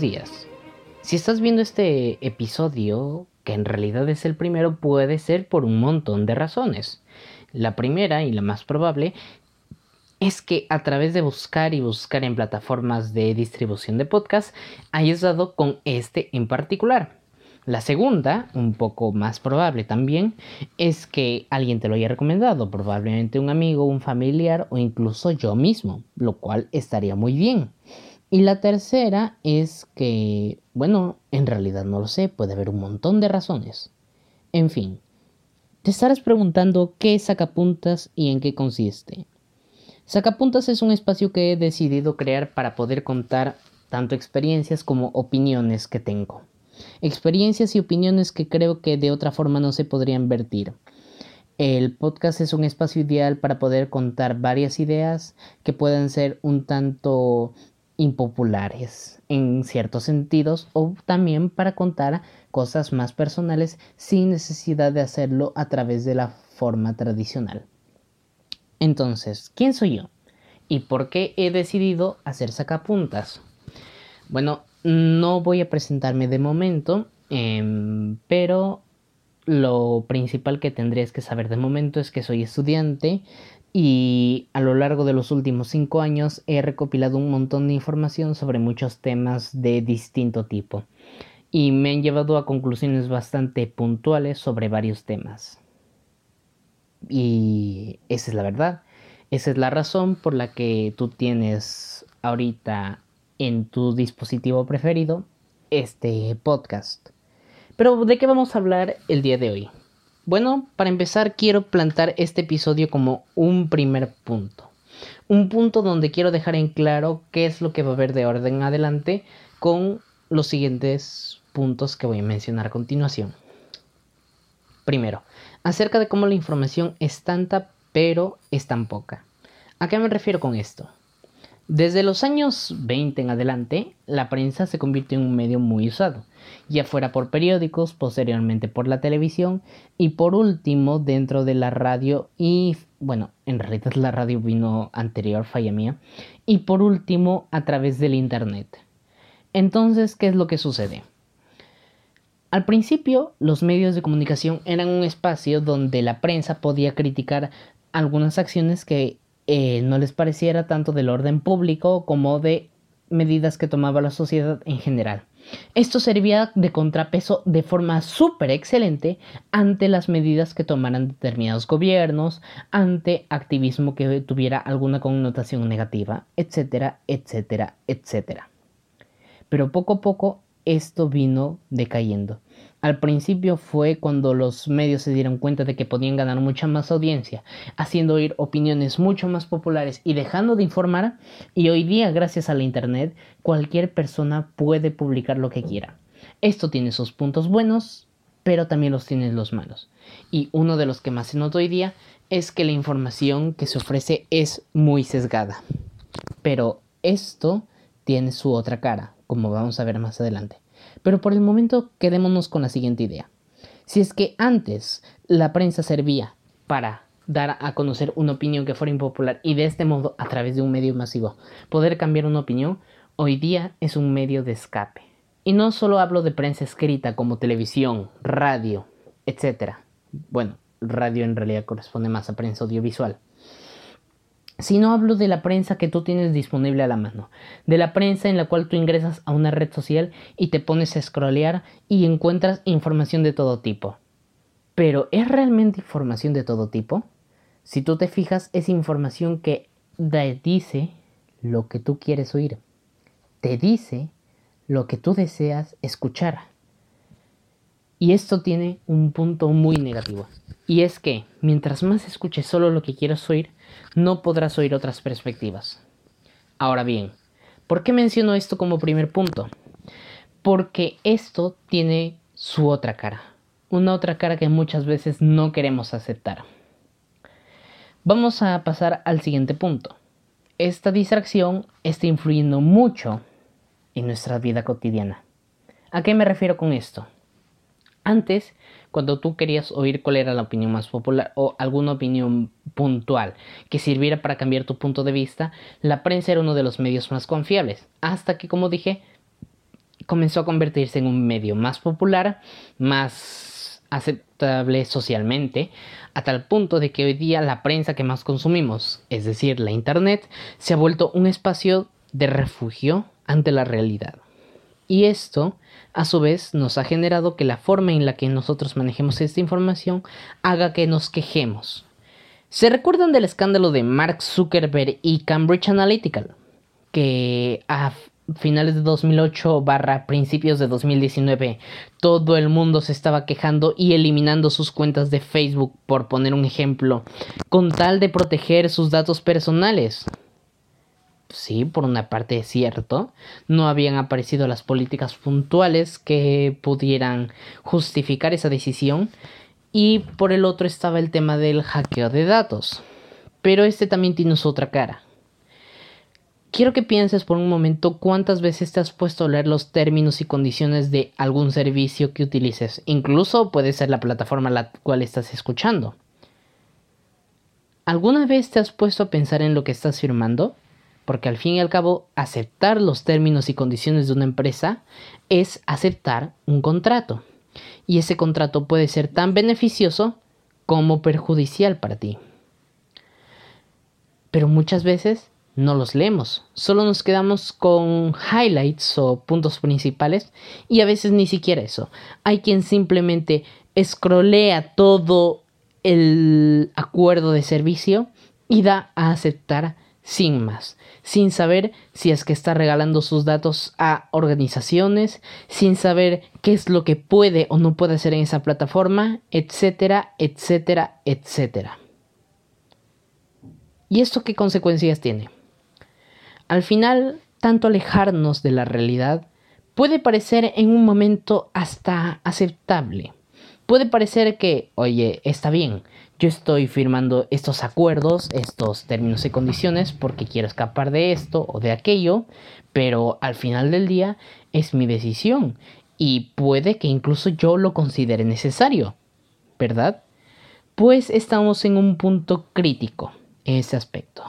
días. Si estás viendo este episodio, que en realidad es el primero, puede ser por un montón de razones. La primera y la más probable es que a través de buscar y buscar en plataformas de distribución de podcast hayas dado con este en particular. La segunda, un poco más probable también, es que alguien te lo haya recomendado, probablemente un amigo, un familiar o incluso yo mismo, lo cual estaría muy bien. Y la tercera es que, bueno, en realidad no lo sé, puede haber un montón de razones. En fin, te estarás preguntando qué es Sacapuntas y en qué consiste. Sacapuntas es un espacio que he decidido crear para poder contar tanto experiencias como opiniones que tengo experiencias y opiniones que creo que de otra forma no se podrían vertir. El podcast es un espacio ideal para poder contar varias ideas que puedan ser un tanto impopulares en ciertos sentidos o también para contar cosas más personales sin necesidad de hacerlo a través de la forma tradicional. Entonces, ¿quién soy yo? ¿Y por qué he decidido hacer sacapuntas? Bueno, no voy a presentarme de momento, em, pero lo principal que tendrías que saber de momento es que soy estudiante y a lo largo de los últimos cinco años he recopilado un montón de información sobre muchos temas de distinto tipo y me han llevado a conclusiones bastante puntuales sobre varios temas. Y esa es la verdad. Esa es la razón por la que tú tienes ahorita en tu dispositivo preferido este podcast. Pero ¿de qué vamos a hablar el día de hoy? Bueno, para empezar quiero plantar este episodio como un primer punto. Un punto donde quiero dejar en claro qué es lo que va a haber de orden en adelante con los siguientes puntos que voy a mencionar a continuación. Primero, acerca de cómo la información es tanta pero es tan poca. ¿A qué me refiero con esto? Desde los años 20 en adelante, la prensa se convirtió en un medio muy usado, ya fuera por periódicos, posteriormente por la televisión y por último dentro de la radio y, bueno, en realidad la radio vino anterior, falla mía, y por último a través del Internet. Entonces, ¿qué es lo que sucede? Al principio, los medios de comunicación eran un espacio donde la prensa podía criticar algunas acciones que eh, no les pareciera tanto del orden público como de medidas que tomaba la sociedad en general. Esto servía de contrapeso de forma súper excelente ante las medidas que tomaran determinados gobiernos, ante activismo que tuviera alguna connotación negativa, etcétera, etcétera, etcétera. Pero poco a poco esto vino decayendo. Al principio fue cuando los medios se dieron cuenta de que podían ganar mucha más audiencia, haciendo oír opiniones mucho más populares y dejando de informar, y hoy día gracias a la Internet cualquier persona puede publicar lo que quiera. Esto tiene sus puntos buenos, pero también los tiene los malos. Y uno de los que más se nota hoy día es que la información que se ofrece es muy sesgada. Pero esto tiene su otra cara, como vamos a ver más adelante. Pero por el momento quedémonos con la siguiente idea. Si es que antes la prensa servía para dar a conocer una opinión que fuera impopular y de este modo, a través de un medio masivo, poder cambiar una opinión, hoy día es un medio de escape. Y no solo hablo de prensa escrita como televisión, radio, etc. Bueno, radio en realidad corresponde más a prensa audiovisual si no hablo de la prensa que tú tienes disponible a la mano, de la prensa en la cual tú ingresas a una red social y te pones a scrollear y encuentras información de todo tipo. Pero ¿es realmente información de todo tipo? Si tú te fijas, es información que te dice lo que tú quieres oír. Te dice lo que tú deseas escuchar. Y esto tiene un punto muy negativo. Y es que mientras más escuches solo lo que quieras oír, no podrás oír otras perspectivas. Ahora bien, ¿por qué menciono esto como primer punto? Porque esto tiene su otra cara. Una otra cara que muchas veces no queremos aceptar. Vamos a pasar al siguiente punto. Esta distracción está influyendo mucho en nuestra vida cotidiana. ¿A qué me refiero con esto? Antes, cuando tú querías oír cuál era la opinión más popular o alguna opinión puntual que sirviera para cambiar tu punto de vista, la prensa era uno de los medios más confiables. Hasta que, como dije, comenzó a convertirse en un medio más popular, más aceptable socialmente, a tal punto de que hoy día la prensa que más consumimos, es decir, la Internet, se ha vuelto un espacio de refugio ante la realidad. Y esto, a su vez, nos ha generado que la forma en la que nosotros manejemos esta información haga que nos quejemos. ¿Se recuerdan del escándalo de Mark Zuckerberg y Cambridge Analytica? Que a finales de 2008 barra principios de 2019 todo el mundo se estaba quejando y eliminando sus cuentas de Facebook por poner un ejemplo con tal de proteger sus datos personales. Sí, por una parte es cierto, no habían aparecido las políticas puntuales que pudieran justificar esa decisión y por el otro estaba el tema del hackeo de datos. Pero este también tiene su otra cara Quiero que pienses por un momento cuántas veces te has puesto a leer los términos y condiciones de algún servicio que utilices. Incluso puede ser la plataforma a la cual estás escuchando. ¿Alguna vez te has puesto a pensar en lo que estás firmando? Porque al fin y al cabo, aceptar los términos y condiciones de una empresa es aceptar un contrato. Y ese contrato puede ser tan beneficioso como perjudicial para ti. Pero muchas veces no los leemos, solo nos quedamos con highlights o puntos principales y a veces ni siquiera eso. Hay quien simplemente escrolea todo el acuerdo de servicio y da a aceptar sin más, sin saber si es que está regalando sus datos a organizaciones, sin saber qué es lo que puede o no puede hacer en esa plataforma, etcétera, etcétera, etcétera. ¿Y esto qué consecuencias tiene? Al final, tanto alejarnos de la realidad puede parecer en un momento hasta aceptable. Puede parecer que, oye, está bien, yo estoy firmando estos acuerdos, estos términos y condiciones porque quiero escapar de esto o de aquello, pero al final del día es mi decisión y puede que incluso yo lo considere necesario, ¿verdad? Pues estamos en un punto crítico en ese aspecto.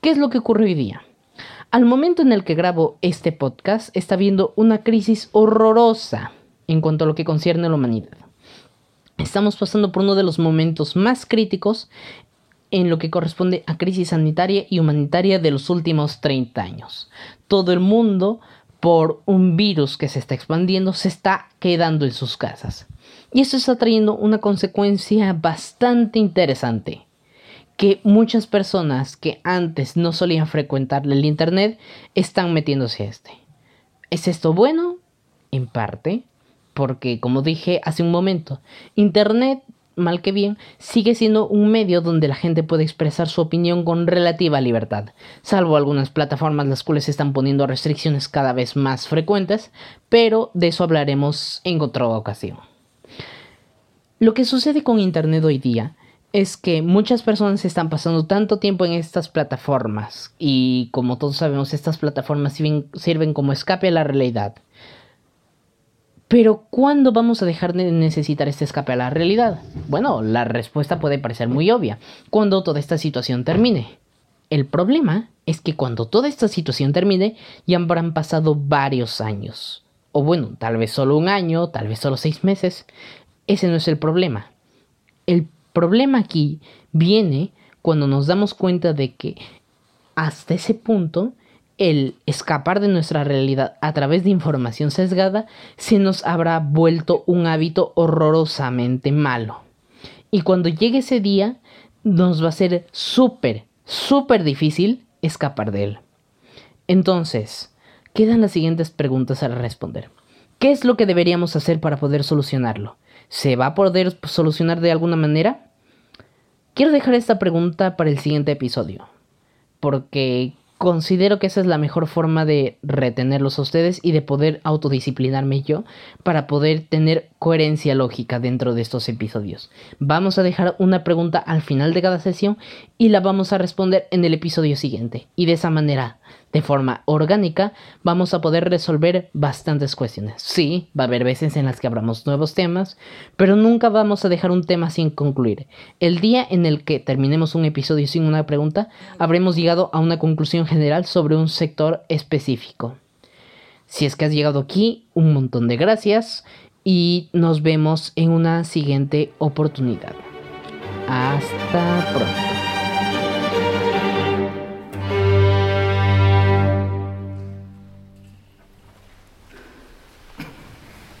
¿Qué es lo que ocurre hoy día? Al momento en el que grabo este podcast, está habiendo una crisis horrorosa en cuanto a lo que concierne a la humanidad. Estamos pasando por uno de los momentos más críticos en lo que corresponde a crisis sanitaria y humanitaria de los últimos 30 años. Todo el mundo, por un virus que se está expandiendo, se está quedando en sus casas. Y esto está trayendo una consecuencia bastante interesante que muchas personas que antes no solían frecuentar el Internet están metiéndose a este. ¿Es esto bueno? En parte, porque como dije hace un momento, Internet, mal que bien, sigue siendo un medio donde la gente puede expresar su opinión con relativa libertad, salvo algunas plataformas las cuales están poniendo restricciones cada vez más frecuentes, pero de eso hablaremos en otra ocasión. Lo que sucede con Internet hoy día es que muchas personas están pasando tanto tiempo en estas plataformas y como todos sabemos estas plataformas sirven, como escape a la realidad. Pero ¿cuándo vamos a dejar de necesitar este escape a la realidad? Bueno, la respuesta puede parecer muy obvia, cuando toda esta situación termine. El problema es que cuando toda esta situación termine ya habrán pasado varios años. O bueno, tal vez solo un año, tal vez solo seis meses. Ese no es el problema. El problema aquí viene cuando nos damos cuenta de que hasta ese punto el escapar de nuestra realidad a través de información sesgada se nos habrá vuelto un hábito horrorosamente malo. Y cuando llegue ese día nos va a ser súper, súper difícil escapar de él. Entonces, quedan las siguientes preguntas a responder. ¿Qué es lo que deberíamos hacer para poder solucionarlo? ¿Se va a poder solucionar de alguna manera? Quiero dejar esta pregunta para el siguiente episodio, porque considero que esa es la mejor forma de retenerlos a ustedes y de poder autodisciplinarme yo para poder tener coherencia lógica dentro de estos episodios. Vamos a dejar una pregunta al final de cada sesión y la vamos a responder en el episodio siguiente. Y de esa manera de forma orgánica, vamos a poder resolver bastantes cuestiones. Sí, va a haber veces en las que abramos nuevos temas, pero nunca vamos a dejar un tema sin concluir. El día en el que terminemos un episodio sin una pregunta, habremos llegado a una conclusión general sobre un sector específico. Si es que has llegado aquí, un montón de gracias y nos vemos en una siguiente oportunidad. Hasta pronto.